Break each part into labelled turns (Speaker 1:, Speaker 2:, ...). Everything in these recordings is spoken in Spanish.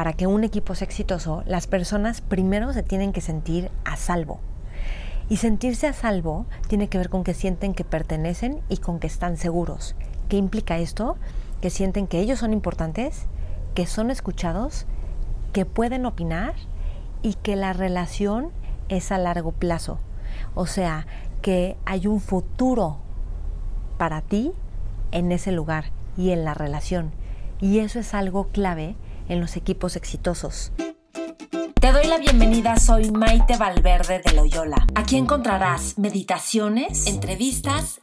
Speaker 1: para que un equipo sea exitoso, las personas primero se tienen que sentir a salvo. Y sentirse a salvo tiene que ver con que sienten que pertenecen y con que están seguros. ¿Qué implica esto? Que sienten que ellos son importantes, que son escuchados, que pueden opinar y que la relación es a largo plazo. O sea, que hay un futuro para ti en ese lugar y en la relación. Y eso es algo clave en los equipos exitosos.
Speaker 2: Te doy la bienvenida, soy Maite Valverde de Loyola. Aquí encontrarás meditaciones, entrevistas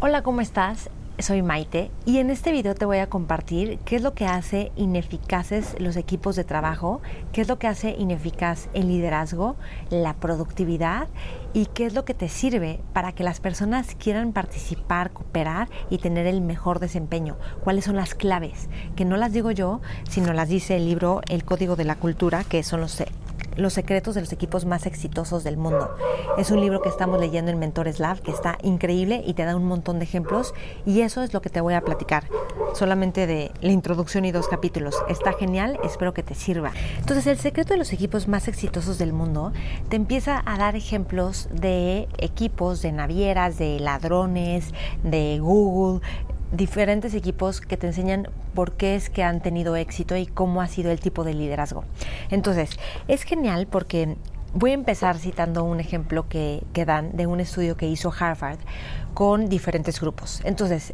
Speaker 1: Hola, ¿cómo estás? Soy Maite y en este video te voy a compartir qué es lo que hace ineficaces los equipos de trabajo, qué es lo que hace ineficaz el liderazgo, la productividad y qué es lo que te sirve para que las personas quieran participar, cooperar y tener el mejor desempeño. ¿Cuáles son las claves? Que no las digo yo, sino las dice el libro El Código de la Cultura, que son los los secretos de los equipos más exitosos del mundo. Es un libro que estamos leyendo en Mentores Lab que está increíble y te da un montón de ejemplos y eso es lo que te voy a platicar. Solamente de la introducción y dos capítulos. Está genial, espero que te sirva. Entonces, el secreto de los equipos más exitosos del mundo te empieza a dar ejemplos de equipos, de navieras, de ladrones, de Google, diferentes equipos que te enseñan por qué es que han tenido éxito y cómo ha sido el tipo de liderazgo. Entonces, es genial porque voy a empezar citando un ejemplo que, dan de un estudio que hizo Harvard con diferentes grupos. Entonces,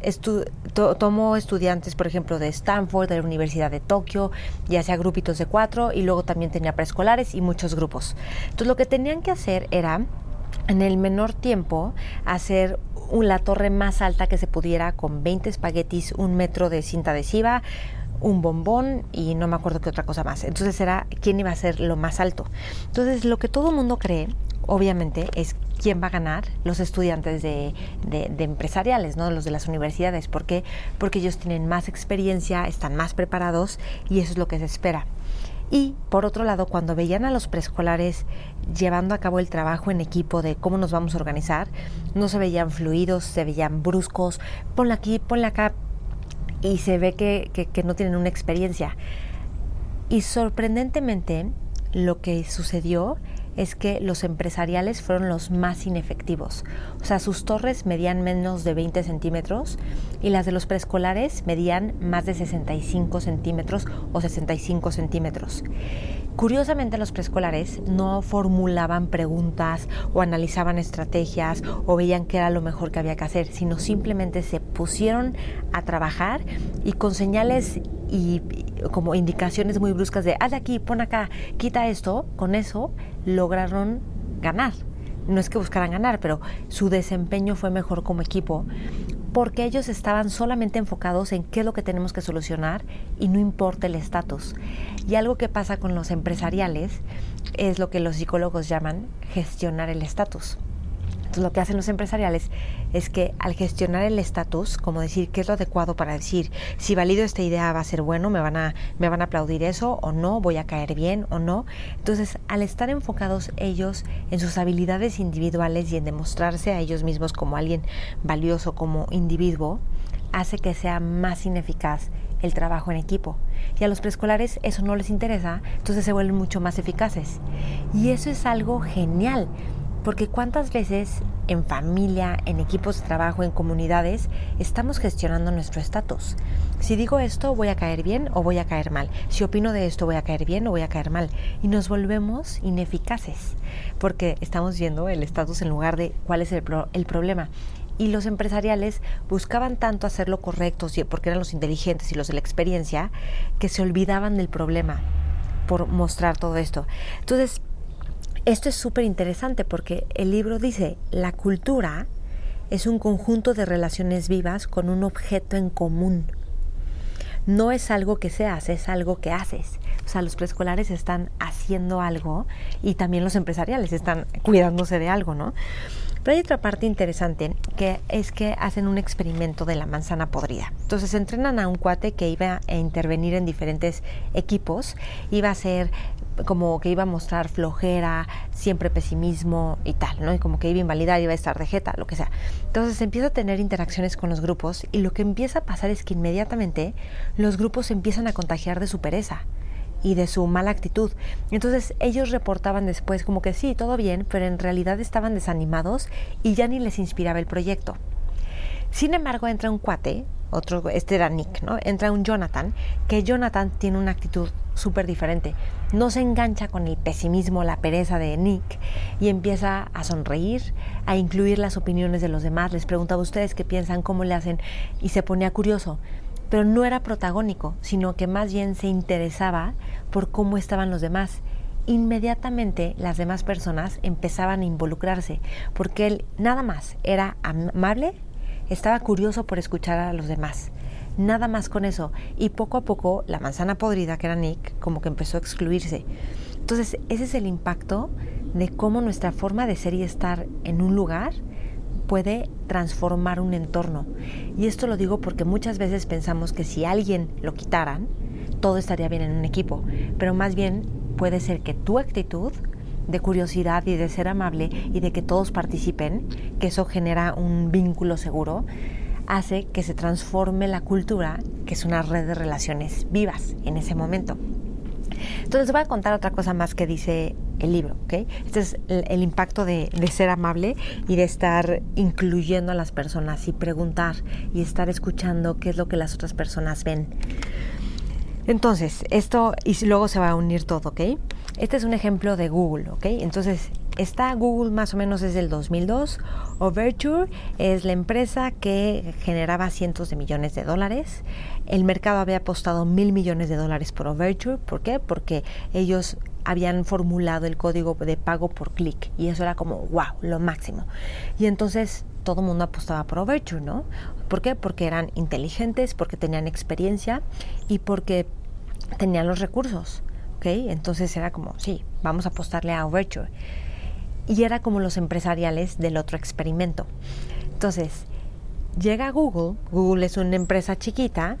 Speaker 1: tomó estudiantes, por ejemplo, de Stanford, de la Universidad de Tokio, ya sea grupitos de cuatro, y luego también tenía preescolares y muchos grupos. Entonces, lo que tenían que hacer era en el menor tiempo hacer la torre más alta que se pudiera con 20 espaguetis, un metro de cinta adhesiva, un bombón y no me acuerdo qué otra cosa más. Entonces era quién iba a ser lo más alto. Entonces lo que todo mundo cree, obviamente, es quién va a ganar los estudiantes de, de, empresariales, ¿no? los de las universidades. ¿Por qué? Porque ellos tienen más experiencia, están más preparados y eso es lo que se espera. Y por otro lado, cuando veían a los preescolares llevando a cabo el trabajo en equipo de cómo nos vamos a organizar, no se veían fluidos, se veían bruscos, ponla aquí, ponla acá, y se ve que, que no tienen una experiencia. Y sorprendentemente, lo que sucedió es que los empresariales fueron los más inefectivos. O sea, sus torres medían menos de 20 centímetros y las de los preescolares medían más de 65 centímetros o 65 centímetros. Curiosamente los preescolares no formulaban preguntas o analizaban estrategias o veían qué era lo mejor que había que hacer, sino simplemente se pusieron a trabajar y con señales y como indicaciones muy bruscas de haz aquí, pon acá, quita esto, con eso lograron ganar. No es que buscaran ganar, pero su desempeño fue mejor como equipo porque ellos estaban solamente enfocados en qué es lo que tenemos que solucionar y no importa el estatus. Y algo que pasa con los empresariales es lo que los psicólogos llaman gestionar el estatus. Entonces lo que hacen los empresariales es que al gestionar el estatus, como decir qué es lo adecuado para decir si valido esta idea va a ser bueno, me van a, me van a aplaudir eso o no, voy a caer bien o no. Entonces al estar enfocados ellos en sus habilidades individuales y en demostrarse a ellos mismos como alguien valioso como individuo, hace que sea más ineficaz el trabajo en equipo. Y a los preescolares eso no les interesa, entonces se vuelven mucho más eficaces. Y eso es algo genial porque cuántas veces en familia, en equipos de trabajo, en comunidades, estamos gestionando nuestro estatus. Si digo esto, voy a caer bien o voy a caer mal. Si opino de esto, voy a caer bien o voy a caer mal. Y nos volvemos ineficaces porque estamos viendo el estatus en lugar de cuál es el, problema y los empresariales buscaban tanto hacer lo correcto porque eran los inteligentes y los de la experiencia que se olvidaban del problema por mostrar todo esto. Entonces, esto es súper interesante porque el libro dice, la cultura es un conjunto de relaciones vivas con un objeto en común. no es algo que se hace, es algo que haces. O sea, los preescolares están haciendo algo y también los empresariales están cuidándose de algo, ¿no? Pero hay otra parte interesante que es que hacen un experimento de la manzana podrida. Entonces entrenan a un cuate que iba a intervenir en diferentes equipos, iba a ser como que iba a mostrar flojera, siempre pesimismo y tal, ¿no? Y como que iba a invalidar, iba a estar de jeta, lo que sea. Entonces empieza a tener interacciones con los grupos y lo que empieza a pasar es que inmediatamente los grupos empiezan a contagiar de su pereza y de su mala actitud. Entonces ellos reportaban después como que sí, todo bien, pero en realidad estaban desanimados y ya ni les inspiraba el proyecto. Sin embargo, entra un cuate, otro, este era Nick, ¿no? Entra un Jonathan, que Jonathan tiene una actitud súper diferente. No se engancha con el pesimismo, la pereza de Nick y empieza a sonreír, a incluir las opiniones de los demás. Les preguntaba a ustedes qué piensan, cómo le hacen y se ponía curioso pero no era protagónico, sino que más bien se interesaba por cómo estaban los demás. Inmediatamente las demás personas empezaban a involucrarse, porque él nada más era amable, estaba curioso por escuchar a los demás. Nada más con eso. Y poco a poco la manzana podrida, que era Nick, como que empezó a excluirse. Entonces, ese es el impacto de cómo nuestra forma de ser y estar en un lugar puede transformar un entorno. Y esto lo digo porque muchas veces pensamos que si alguien lo quitaran, todo estaría bien en un equipo. Pero más bien puede ser que tu actitud de curiosidad y de ser amable y de que todos participen, que eso genera un vínculo seguro, hace que se transforme la cultura, que es una red de relaciones vivas en ese momento. Entonces voy a contar otra cosa más que dice el libro, ¿ok? Este es el, impacto de, de, ser amable y de estar incluyendo a las personas y preguntar y estar escuchando qué es lo que las otras personas ven. Entonces, esto, y luego se va a unir todo, ¿ok? Este es un ejemplo de Google, ¿ok? Entonces, está Google más o menos desde el 2002. Overture es la empresa que generaba cientos de millones de dólares. El mercado había apostado mil millones de dólares por Overture. ¿Por qué? Porque ellos habían formulado el código de pago por clic y eso era como, wow, lo máximo. Y entonces todo el mundo apostaba por Overture, ¿no? ¿Por qué? Porque eran inteligentes, porque tenían experiencia y porque tenían los recursos. ¿ok? Entonces era como, sí, vamos a apostarle a Overture. Y era como los empresariales del otro experimento. Entonces, llega Google, Google es una empresa chiquita,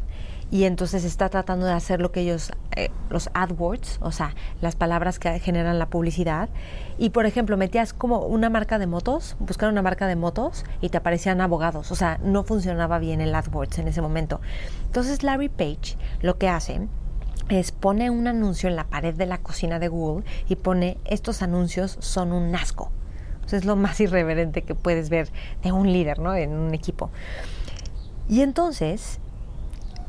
Speaker 1: y entonces está tratando de hacer lo que ellos, eh, los AdWords, o sea, las palabras que generan la publicidad. Y por ejemplo, metías como una marca de motos, buscar una marca de motos y te aparecían abogados, o sea, no funcionaba bien el AdWords en ese momento. Entonces Larry Page lo que hace es pone un anuncio en la pared de la cocina de Google y pone estos anuncios son un asco. es lo más irreverente que puedes ver de un líder, ¿no? En un equipo. Y entonces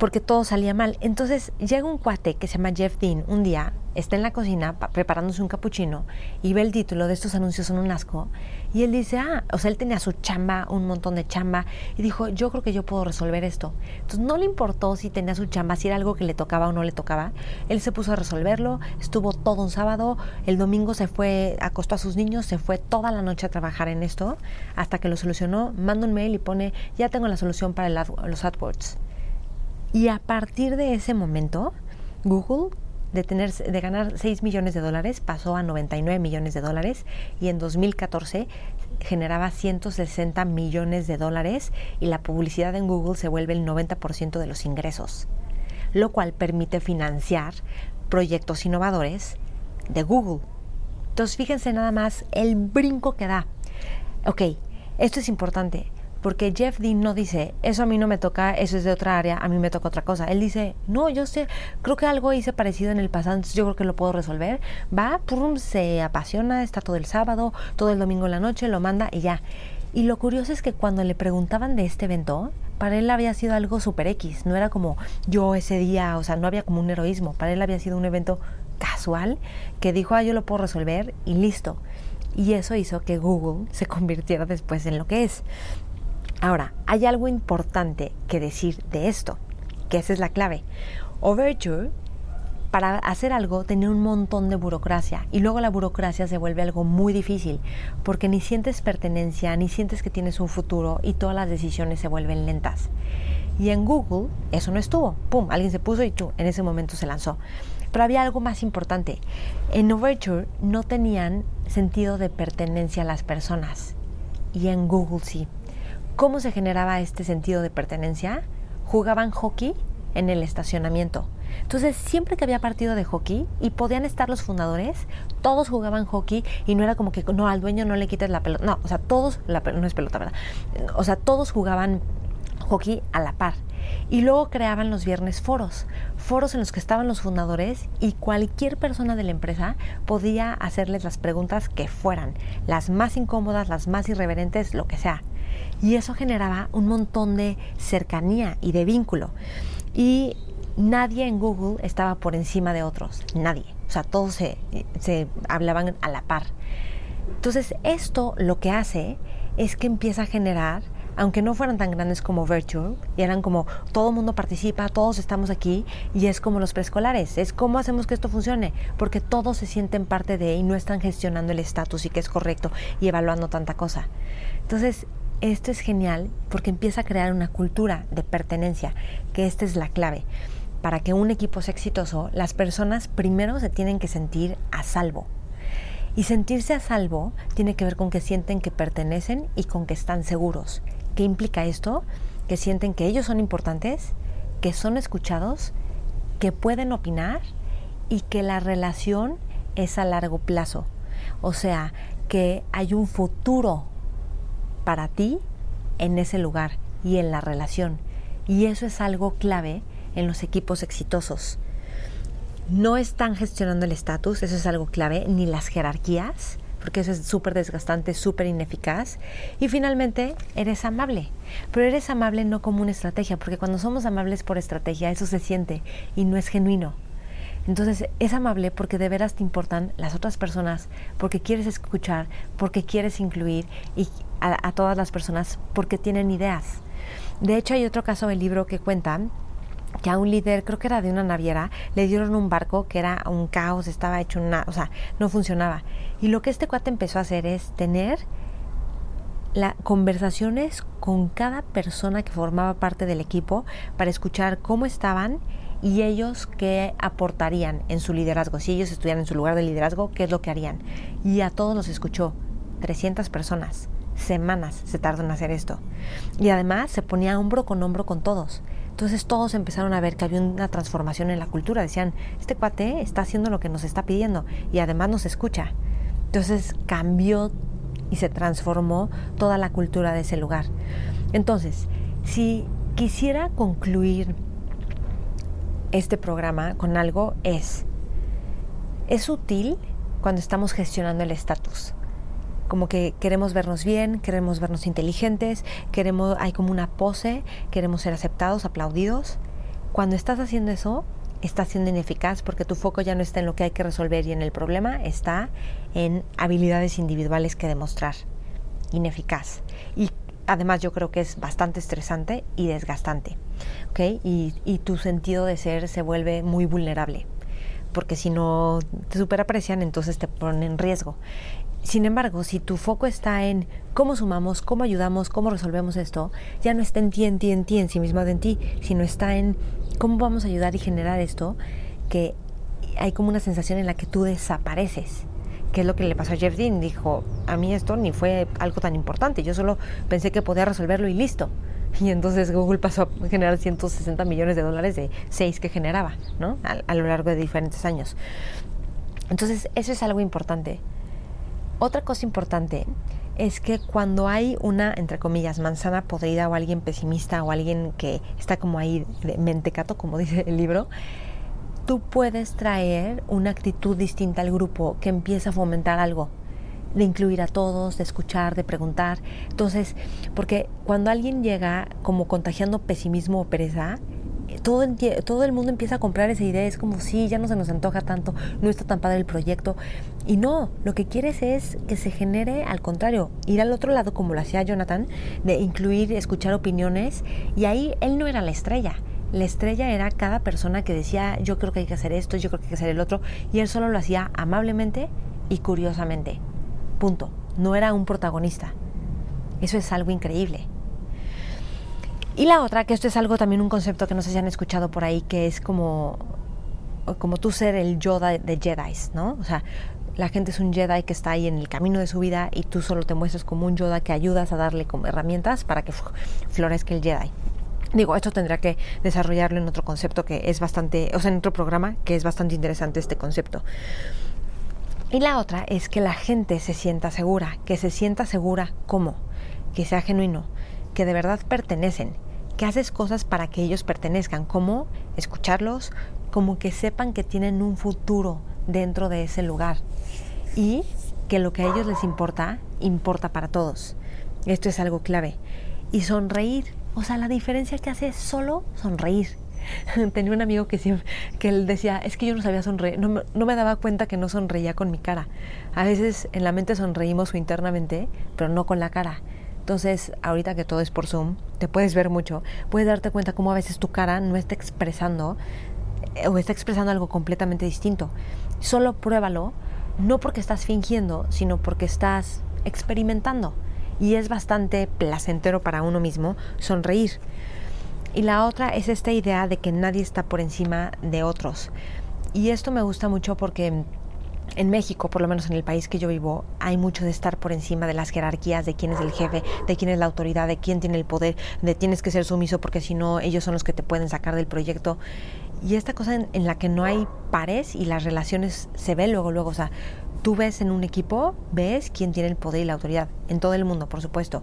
Speaker 1: porque todo salía mal. Entonces llega un cuate que se llama Jeff Dean un día, está en la cocina preparándose un capuchino y ve el título de estos anuncios son un asco y él dice, ah, o sea, él tenía su chamba, un montón de chamba y dijo, yo creo que yo puedo resolver esto. Entonces no le importó si tenía su chamba, si era algo que le tocaba o no le tocaba. Él se puso a resolverlo, estuvo todo un sábado, el domingo se fue, acostó a sus niños, se fue toda la noche a trabajar en esto hasta que lo solucionó, manda un mail y pone, ya tengo la solución para los AdWords. Y a partir de ese momento, Google de, tener, de ganar 6 millones de dólares pasó a 99 millones de dólares y en 2014 generaba 160 millones de dólares y la publicidad en Google se vuelve el 90% de los ingresos, lo cual permite financiar proyectos innovadores de Google. Entonces fíjense nada más el brinco que da. Ok, esto es importante porque Jeff Dean no dice, eso a mí no me toca, eso es de otra área, a mí me toca otra cosa. Él dice, no, yo sé, creo que algo hice parecido en el pasado, entonces yo creo que lo puedo resolver. Va, pum, se apasiona, está todo el sábado, todo el domingo en la noche, lo manda y ya. Y lo curioso es que cuando le preguntaban de este evento, para él había sido algo super X, no era como yo ese día, o sea, no había como un heroísmo, para él había sido un evento casual que dijo, ah, yo lo puedo resolver y listo. Y eso hizo que Google se convirtiera después en lo que es. Ahora, hay algo importante que decir de esto, que esa es la clave. Overture, para hacer algo, tenía un montón de burocracia y luego la burocracia se vuelve algo muy difícil porque ni sientes pertenencia, ni sientes que tienes un futuro y todas las decisiones se vuelven lentas. Y en Google eso no estuvo. ¡Pum! Alguien se puso y tú, en ese momento se lanzó. Pero había algo más importante. En Overture no tenían sentido de pertenencia a las personas. Y en Google sí. ¿Cómo se generaba este sentido de pertenencia? Jugaban hockey en el estacionamiento. Entonces, siempre que había partido de hockey y podían estar los fundadores, todos jugaban hockey y no era como que no al dueño no le quites la pelota. No, o sea, todos, la, no es pelota, ¿verdad? O sea, todos jugaban hockey a la par. Y luego creaban los viernes foros, foros en los que estaban los fundadores y cualquier persona de la empresa podía hacerles las preguntas que fueran, las más incómodas, las más irreverentes, lo que sea. Y eso generaba un montón de cercanía y de vínculo. Y nadie en Google estaba por encima de otros, nadie. O sea, todos se, se hablaban a la par. Entonces, esto lo que hace es que empieza a generar aunque no fueran tan grandes como Virtual, y eran como todo mundo participa, todos estamos aquí, y es como los preescolares, es cómo hacemos que esto funcione, porque todos se sienten parte de y no están gestionando el estatus y que es correcto y evaluando tanta cosa. Entonces, esto es genial porque empieza a crear una cultura de pertenencia, que esta es la clave. Para que un equipo sea exitoso, las personas primero se tienen que sentir a salvo. Y sentirse a salvo tiene que ver con que sienten que pertenecen y con que están seguros. ¿Qué implica esto? Que sienten que ellos son importantes, que son escuchados, que pueden opinar y que la relación es a largo plazo. O sea, que hay un futuro para ti en ese lugar y en la relación. Y eso es algo clave en los equipos exitosos. No están gestionando el estatus, eso es algo clave, ni las jerarquías, porque eso es súper desgastante, súper ineficaz. Y finalmente, eres amable. Pero eres amable no como una estrategia, porque cuando somos amables por estrategia, eso se siente y no es genuino. Entonces es amable porque de veras te importan las otras personas, porque quieres escuchar, porque quieres incluir y a, todas las personas porque tienen ideas. De hecho hay otro caso del libro que cuentan que a un líder, creo que era de una naviera, le dieron un barco que era un caos, estaba hecho una, o sea, no funcionaba. Y lo que este cuate empezó a hacer es tener la, conversaciones con cada persona que formaba parte del equipo para escuchar cómo estaban y ellos qué aportarían en su liderazgo. Si ellos estuvieran en su lugar de liderazgo, qué es lo que harían. Y a todos los escuchó, 300 personas. Semanas se tardó en hacer esto. Y además se ponía hombro con hombro con todos. Entonces todos empezaron a ver que había una transformación en la cultura. Decían, este cuate está haciendo lo que nos está pidiendo y además nos escucha. Entonces cambió y se transformó toda la cultura de ese lugar. Entonces, si quisiera concluir este programa con algo es, es útil cuando estamos gestionando el estatus como que queremos vernos bien, queremos vernos inteligentes, queremos, hay como una pose, queremos ser aceptados, aplaudidos. Cuando estás haciendo eso, estás siendo ineficaz porque tu foco ya no está en lo que hay que resolver y en el problema, está en habilidades individuales que demostrar. Ineficaz. Y además yo creo que es bastante estresante y desgastante. ¿okay? Y, y tu sentido de ser se vuelve muy vulnerable porque si no te superaprecian, entonces te ponen en riesgo. Sin embargo, si tu foco está en cómo sumamos, cómo ayudamos, cómo resolvemos esto, ya no está en ti, en ti, en ti, en sí mismo en ti, sino está en cómo vamos a ayudar y generar esto, que hay como una sensación en la que tú desapareces. ¿Qué es lo que le pasó a Jeff Dean? Dijo, a mí esto ni fue algo tan importante, yo solo pensé que podía resolverlo y listo. Y entonces Google pasó a generar 160 millones de dólares de 6 que generaba, ¿no? a lo largo de diferentes años. Entonces, eso es algo importante otra cosa importante es que cuando hay una, entre comillas, manzana podrida o alguien pesimista o alguien que está como ahí de mentecato, como dice el libro, tú puedes traer una actitud distinta al grupo que empieza a fomentar algo de incluir a todos, de escuchar, de preguntar. Entonces, porque cuando alguien llega como contagiando pesimismo o pereza, todo, todo el mundo empieza a comprar esa idea, es como, sí, ya no se nos antoja tanto, no está tan padre el proyecto. Y no, lo que quieres es que se genere al contrario, ir al otro lado como lo hacía Jonathan, de incluir, escuchar opiniones, y ahí él no era la estrella. La estrella era cada persona que decía, yo creo que hay que hacer esto, yo creo que hay que hacer el otro, y él solo lo hacía amablemente y curiosamente. Punto. No era un protagonista. Eso es algo increíble. Y la otra, que esto es algo también un concepto que no sé si han escuchado por ahí, que es como, como tú ser el Yoda de Jedi, ¿no? O sea, la gente es un Jedi que está ahí en el camino de su vida y tú solo te muestras como un Yoda que ayudas a darle como herramientas para que florezca el Jedi. Digo, esto tendrá que desarrollarlo en otro concepto que es bastante, o sea, en otro programa que es bastante interesante este concepto. Y la otra es que la gente se sienta segura, que se sienta segura como, que sea genuino, que de verdad pertenecen, que haces cosas para que ellos pertenezcan, como escucharlos, como que sepan que tienen un futuro dentro de ese lugar y que lo que a ellos les importa, importa para todos. Esto es algo clave. Y sonreír, o sea, la diferencia que hace es solo sonreír. Tenía un amigo que, siempre, que él decía, es que yo no sabía sonreír, no, me daba cuenta que no sonreía con mi cara. A veces en la mente sonreímos o internamente, pero no con la cara. Entonces, ahorita que todo es por Zoom, te puedes ver mucho, puedes darte cuenta cómo a veces tu cara no está expresando eh, o está expresando algo completamente distinto. Solo pruébalo, no porque estás fingiendo, sino porque estás experimentando. Y es bastante placentero para uno mismo sonreír. Y la otra es esta idea de que nadie está por encima de otros. Y esto me gusta mucho porque en México, por lo menos en el país que yo vivo, hay mucho de estar por encima de las jerarquías, de quién es el jefe, de quién es la autoridad, de quién tiene el poder, de tienes que ser sumiso porque si no, ellos son los que te pueden sacar del proyecto. Y esta cosa en, la que no hay pares y las relaciones se ven luego, luego, o sea, tú ves en un equipo, ves quién tiene el poder y la autoridad, en todo el mundo, por supuesto.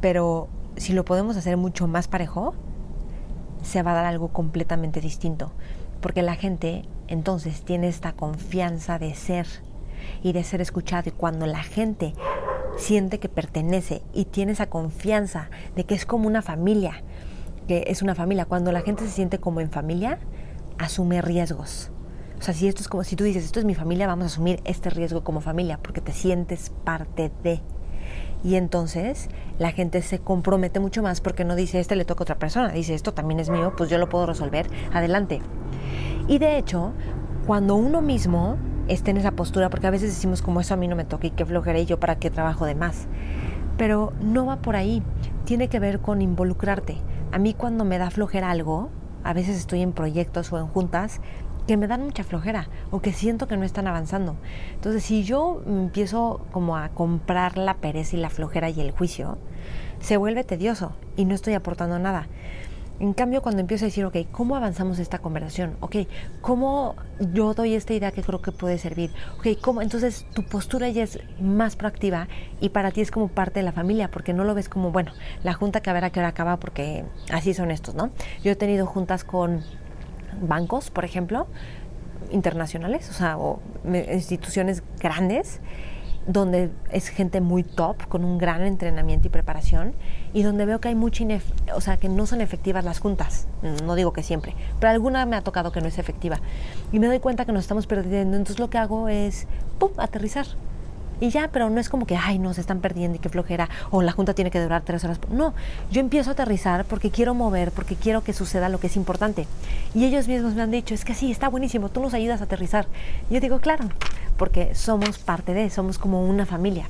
Speaker 1: Pero si lo podemos hacer mucho más parejo, se va a dar algo completamente distinto, porque la gente entonces tiene esta confianza de ser y de ser escuchado y cuando la gente siente que pertenece y tiene esa confianza de que es como una familia, que es una familia, cuando la gente se siente como en familia, asume riesgos. O sea, si esto es como si tú dices, esto es mi familia, vamos a asumir este riesgo como familia porque te sientes parte de y entonces la gente se compromete mucho más porque no dice, este le toca a otra persona, dice, esto también es mío, pues yo lo puedo resolver, adelante. Y de hecho, cuando uno mismo esté en esa postura, porque a veces decimos como eso a mí no me toca y qué flojera y yo para qué trabajo de más, pero no va por ahí, tiene que ver con involucrarte. A mí cuando me da flojera algo, a veces estoy en proyectos o en juntas que me dan mucha flojera o que siento que no están avanzando. Entonces, si yo empiezo como a comprar la pereza y la flojera y el juicio, se vuelve tedioso y no estoy aportando nada. En cambio, cuando empiezo a decir, ok, ¿cómo avanzamos esta conversación? Ok, ¿cómo yo doy esta idea que creo que puede servir? Ok, ¿cómo? Entonces tu postura ya es más proactiva y para ti es como parte de la familia, porque no lo ves como, bueno, la junta que a ver a qué hora acaba, porque así son estos, ¿no? Yo he tenido juntas con bancos, por ejemplo, internacionales, o sea, o instituciones grandes, donde es gente muy top, con un gran entrenamiento y preparación, y donde veo que hay mucha, o sea, que no son efectivas las juntas. No digo que siempre, pero alguna me ha tocado que no es efectiva. Y me doy cuenta que nos estamos perdiendo. Entonces lo que hago es, ¡pum!, aterrizar y ya, pero no es como que, ay, no, se están perdiendo y qué flojera, o la junta tiene que durar tres horas. No, yo empiezo a aterrizar porque quiero mover, porque quiero que suceda lo que es importante. Y ellos mismos me han dicho, es que sí, está buenísimo, tú nos ayudas a aterrizar. Yo digo, claro, porque somos parte de, somos como una familia.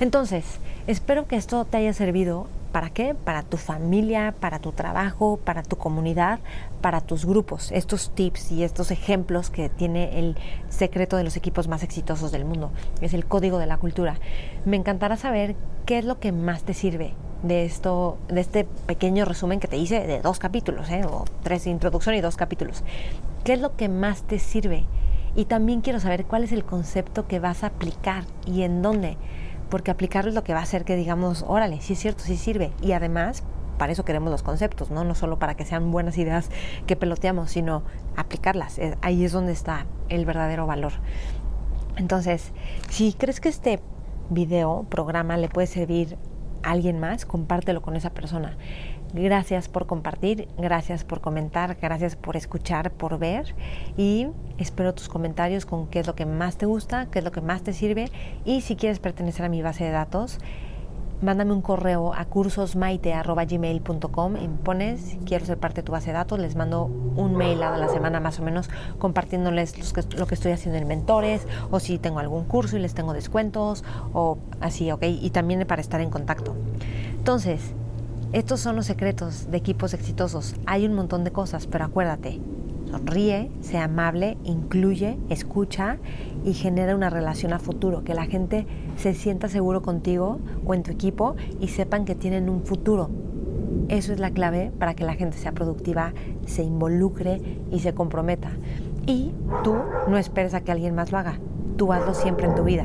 Speaker 1: Entonces, espero que esto te haya servido ¿Para qué? Para tu familia, para tu trabajo, para tu comunidad, para tus grupos. Estos tips y estos ejemplos que tiene el secreto de los equipos más exitosos del mundo. Es el código de la cultura. Me encantará saber qué es lo que más te sirve de esto, de este pequeño resumen que te hice de dos capítulos, ¿eh? o tres introducción y dos capítulos. ¿Qué es lo que más te sirve? Y también quiero saber cuál es el concepto que vas a aplicar y en dónde porque aplicarlo es lo que va a hacer que digamos, órale, sí es cierto, sí sirve. Y además, para eso queremos los conceptos, ¿no? No solo para que sean buenas ideas que peloteamos, sino aplicarlas. Eh, ahí es donde está el verdadero valor. Entonces, si crees que este video, programa, le puede servir a alguien más, compártelo con esa persona. Gracias por compartir, gracias por comentar, gracias por escuchar, por ver y espero tus comentarios con qué es lo que más te gusta, qué es lo que más te sirve y si quieres pertenecer a mi base de datos, mándame un correo a cursosmaite.gmail.com y pones quiero ser parte de tu base de datos, les mando un mail a la semana más o menos compartiéndoles lo que estoy haciendo en mentores o si tengo algún curso y les tengo descuentos o así, ¿ok? Y también para estar en contacto. Entonces, Estos son los secretos de equipos exitosos. Hay un montón de cosas, pero acuérdate, sonríe, sea amable, incluye, escucha y genera una relación a futuro, que la gente se sienta seguro contigo o en tu equipo y sepan que tienen un futuro. Eso es la clave para que la gente sea productiva, se involucre y se comprometa. Y tú no esperes a que alguien más lo haga. Tú hazlo siempre en tu vida.